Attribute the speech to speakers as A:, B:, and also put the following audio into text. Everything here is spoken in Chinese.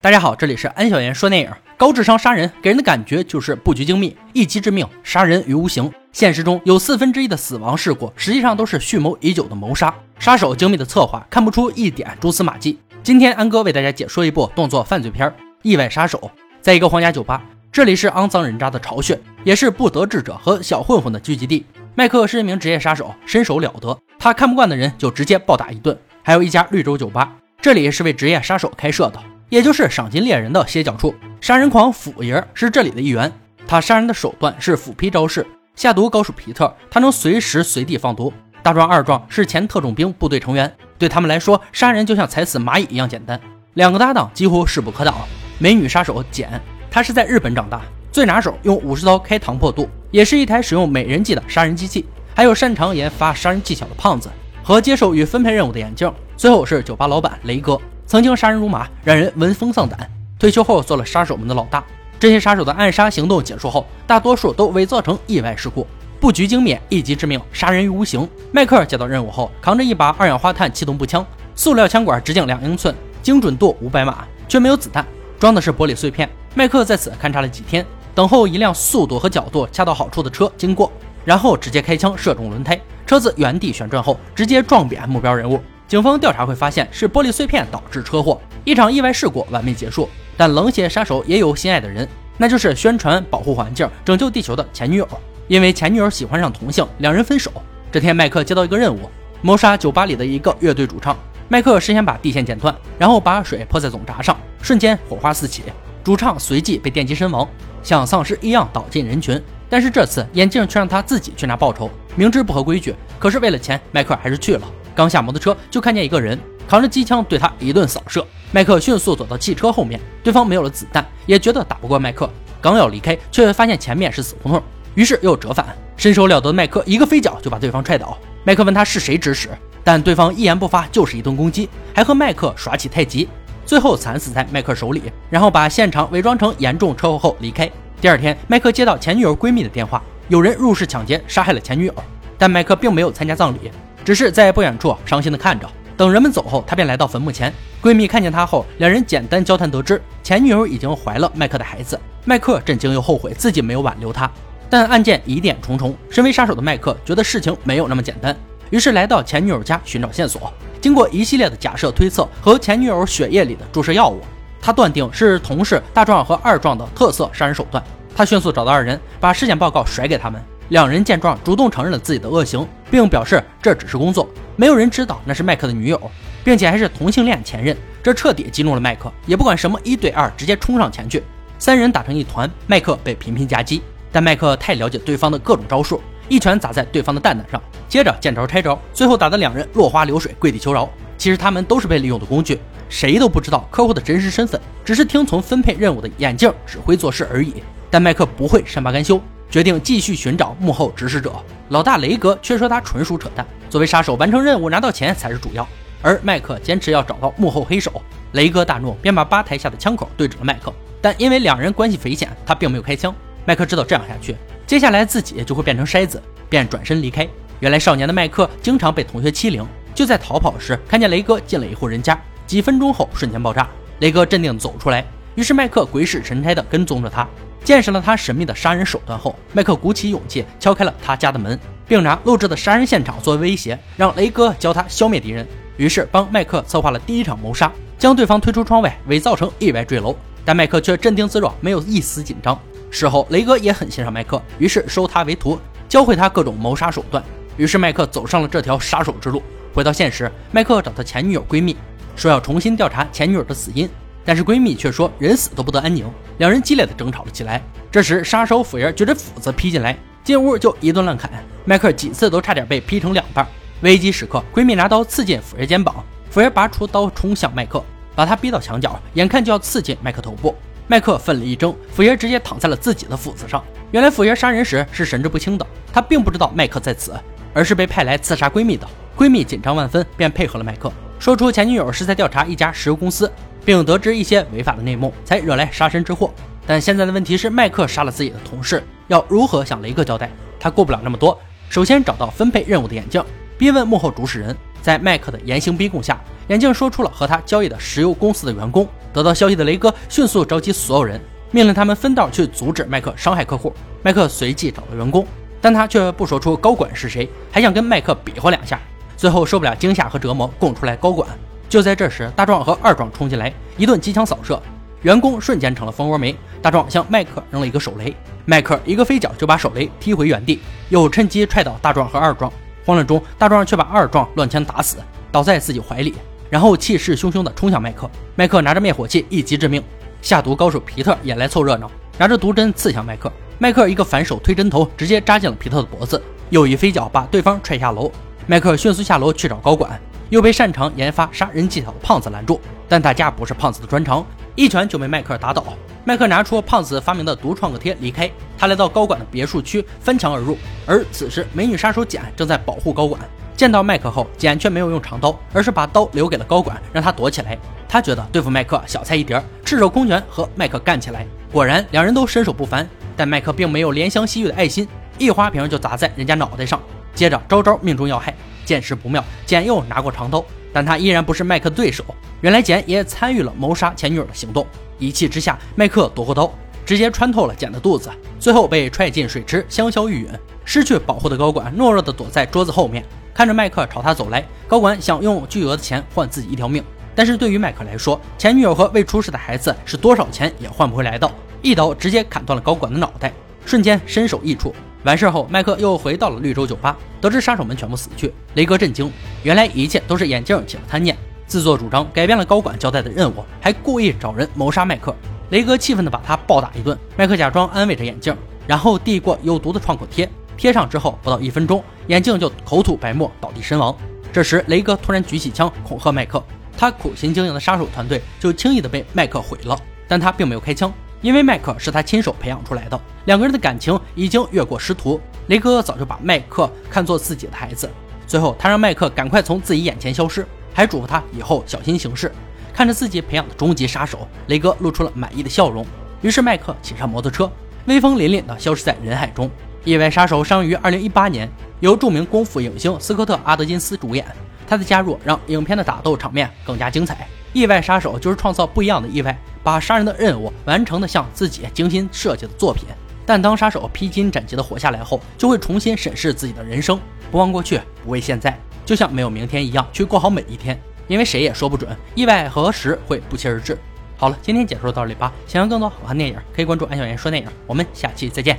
A: 大家好，这里是安小言说电影。高智商杀人给人的感觉就是布局精密、一击致命、杀人于无形。现实中有四分之一的死亡事故，实际上都是蓄谋已久的谋杀。杀手精密的策划，看不出一点蛛丝马迹。今天安哥为大家解说一部动作犯罪片《意外杀手》。在一个皇家酒吧，这里是肮脏人渣的巢穴，也是不得志者和小混混的聚集地。麦克是一名职业杀手，身手了得，他看不惯的人就直接暴打一顿。还有一家绿洲酒吧，这里是为职业杀手开设的。也就是赏金猎人的歇脚处，杀人狂斧爷是这里的一员。他杀人的手段是斧劈招式，下毒高手皮特，他能随时随地放毒。大壮、二壮是前特种兵部队成员，对他们来说，杀人就像踩死蚂蚁一样简单。两个搭档几乎势不可挡。美女杀手简，她是在日本长大，最拿手用武士刀开膛破肚，也是一台使用美人计的杀人机器。还有擅长研发杀人技巧的胖子和接受与分配任务的眼镜。最后是酒吧老板雷哥。曾经杀人如麻，让人闻风丧胆。退休后做了杀手们的老大。这些杀手的暗杀行动结束后，大多数都伪造成意外事故，布局精密，一击致命，杀人于无形。迈克尔接到任务后，扛着一把二氧化碳气动步枪，塑料枪管直径两英寸，精准度五百码，却没有子弹，装的是玻璃碎片。迈克在此勘察了几天，等候一辆速度和角度恰到好处的车经过，然后直接开枪射中轮胎，车子原地旋转后，直接撞扁目标人物。警方调查会发现是玻璃碎片导致车祸，一场意外事故完美结束。但冷血杀手也有心爱的人，那就是宣传保护环境、拯救地球的前女友。因为前女友喜欢上同性，两人分手。这天，麦克接到一个任务，谋杀酒吧里的一个乐队主唱。麦克事先把地线剪断，然后把水泼在总闸上，瞬间火花四起，主唱随即被电击身亡，像丧尸一样倒进人群。但是这次眼镜却让他自己去拿报酬，明知不合规矩，可是为了钱，麦克还是去了。刚下摩托车，就看见一个人扛着机枪对他一顿扫射。麦克迅速躲到汽车后面，对方没有了子弹，也觉得打不过麦克，刚要离开，却发现前面是死胡同，于是又折返。身手了得的麦克一个飞脚就把对方踹倒。麦克问他是谁指使，但对方一言不发，就是一顿攻击，还和麦克耍起太极，最后惨死在麦克手里。然后把现场伪装成严重车祸后离开。第二天，麦克接到前女友闺蜜的电话，有人入室抢劫，杀害了前女友，但麦克并没有参加葬礼。只是在不远处伤心的看着，等人们走后，他便来到坟墓前。闺蜜看见他后，两人简单交谈，得知前女友已经怀了麦克的孩子。麦克震惊又后悔自己没有挽留她，但案件疑点重重。身为杀手的麦克觉得事情没有那么简单，于是来到前女友家寻找线索。经过一系列的假设推测和前女友血液里的注射药物，他断定是同事大壮和二壮的特色杀人手段。他迅速找到二人，把尸检报告甩给他们。两人见状，主动承认了自己的恶行，并表示这只是工作，没有人知道那是麦克的女友，并且还是同性恋前任。这彻底激怒了麦克，也不管什么一对二，直接冲上前去。三人打成一团，麦克被频频夹击，但麦克太了解对方的各种招数，一拳砸在对方的蛋蛋上，接着见招拆招，最后打得两人落花流水，跪地求饶。其实他们都是被利用的工具，谁都不知道客户的真实身份，只是听从分配任务的眼镜指挥做事而已。但麦克不会善罢甘休。决定继续寻找幕后指使者，老大雷格却说他纯属扯淡。作为杀手，完成任务拿到钱才是主要。而麦克坚持要找到幕后黑手，雷格大怒，便把吧台下的枪口对准了麦克。但因为两人关系匪浅，他并没有开枪。麦克知道这样下去，接下来自己就会变成筛子，便转身离开。原来少年的麦克经常被同学欺凌，就在逃跑时看见雷哥进了一户人家，几分钟后瞬间爆炸。雷哥镇定走出来，于是麦克鬼使神差地跟踪着他。见识了他神秘的杀人手段后，麦克鼓起勇气敲开了他家的门，并拿录制的杀人现场作为威胁，让雷哥教他消灭敌人。于是帮麦克策划了第一场谋杀，将对方推出窗外，伪造成意外坠楼。但麦克却镇定自若，没有一丝紧张。事后雷哥也很欣赏麦克，于是收他为徒，教会他各种谋杀手段。于是麦克走上了这条杀手之路。回到现实，麦克找他前女友闺蜜，说要重新调查前女友的死因。但是闺蜜却说人死都不得安宁，两人激烈的争吵了起来。这时杀手斧爷举着斧子劈进来，进屋就一顿乱砍，迈克几次都差点被劈成两半。危机时刻，闺蜜拿刀刺进斧爷肩膀，斧爷拔出刀冲向麦克，把他逼到墙角，眼看就要刺进麦克头部。麦克奋力一挣，斧爷直接躺在了自己的斧子上。原来斧爷杀人时是神志不清的，他并不知道麦克在此，而是被派来刺杀闺蜜的。闺蜜紧张万分，便配合了麦克，说出前女友是在调查一家石油公司。并得知一些违法的内幕，才惹来杀身之祸。但现在的问题是，麦克杀了自己的同事，要如何向雷哥交代？他顾不了那么多，首先找到分配任务的眼镜，逼问幕后主使人。在麦克的严刑逼供下，眼镜说出了和他交易的石油公司的员工得到消息的雷哥迅速召集所有人，命令他们分道去阻止麦克伤害客户。麦克随即找了员工，但他却不说出高管是谁，还想跟麦克比划两下。最后受不了惊吓和折磨，供出来高管。就在这时，大壮和二壮冲进来，一顿机枪扫射，员工瞬间成了蜂窝煤。大壮向麦克扔了一个手雷，麦克一个飞脚就把手雷踢回原地，又趁机踹倒大壮和二壮。慌乱中，大壮却把二壮乱枪打死，倒在自己怀里，然后气势汹汹地冲向麦克。麦克拿着灭火器一击致命，下毒高手皮特也来凑热闹，拿着毒针刺向麦克。麦克一个反手推针头，直接扎进了皮特的脖子，又一飞脚把对方踹下楼。麦克迅速下楼去找高管。又被擅长研发杀人技巧的胖子拦住，但打架不是胖子的专长，一拳就被迈克打倒。迈克拿出胖子发明的毒创可贴离开。他来到高管的别墅区，翻墙而入。而此时，美女杀手简正在保护高管。见到麦克后，简却没有用长刀，而是把刀留给了高管，让他躲起来。他觉得对付麦克小菜一碟，赤手空拳和麦克干起来。果然，两人都身手不凡，但麦克并没有怜香惜玉的爱心，一花瓶就砸在人家脑袋上，接着招招命中要害。见势不妙，简又拿过长刀，但他依然不是麦克的对手。原来简也参与了谋杀前女友的行动。一气之下，麦克夺过刀，直接穿透了简的肚子，最后被踹进水池，香消玉殒。失去保护的高管懦弱的躲在桌子后面，看着麦克朝他走来。高管想用巨额的钱换自己一条命，但是对于麦克来说，前女友和未出世的孩子是多少钱也换不回来的。一刀直接砍断了高管的脑袋，瞬间身首异处。完事后，麦克又回到了绿洲酒吧，得知杀手们全部死去，雷哥震惊，原来一切都是眼镜起了贪念，自作主张改变了高管交代的任务，还故意找人谋杀麦克。雷哥气愤地把他暴打一顿，麦克假装安慰着眼镜，然后递过有毒的创口贴，贴上之后不到一分钟，眼镜就口吐白沫倒地身亡。这时，雷哥突然举起枪恐吓麦克，他苦心经营的杀手团队就轻易的被麦克毁了，但他并没有开枪。因为麦克是他亲手培养出来的，两个人的感情已经越过师徒。雷哥早就把麦克看作自己的孩子，最后他让麦克赶快从自己眼前消失，还嘱咐他以后小心行事。看着自己培养的终极杀手，雷哥露出了满意的笑容。于是麦克骑上摩托车，威风凛凛地消失在人海中。意外杀手上于二零一八年，由著名功夫影星斯科特·阿德金斯主演。他的加入让影片的打斗场面更加精彩。意外杀手就是创造不一样的意外。把杀人的任务完成的像自己精心设计的作品，但当杀手披荆斩棘的活下来后，就会重新审视自己的人生，不忘过去，不畏现在，就像没有明天一样去过好每一天，因为谁也说不准意外何时会不期而至。好了，今天解说到这里吧。想要更多好看电影，可以关注安小言说电影。我们下期再见。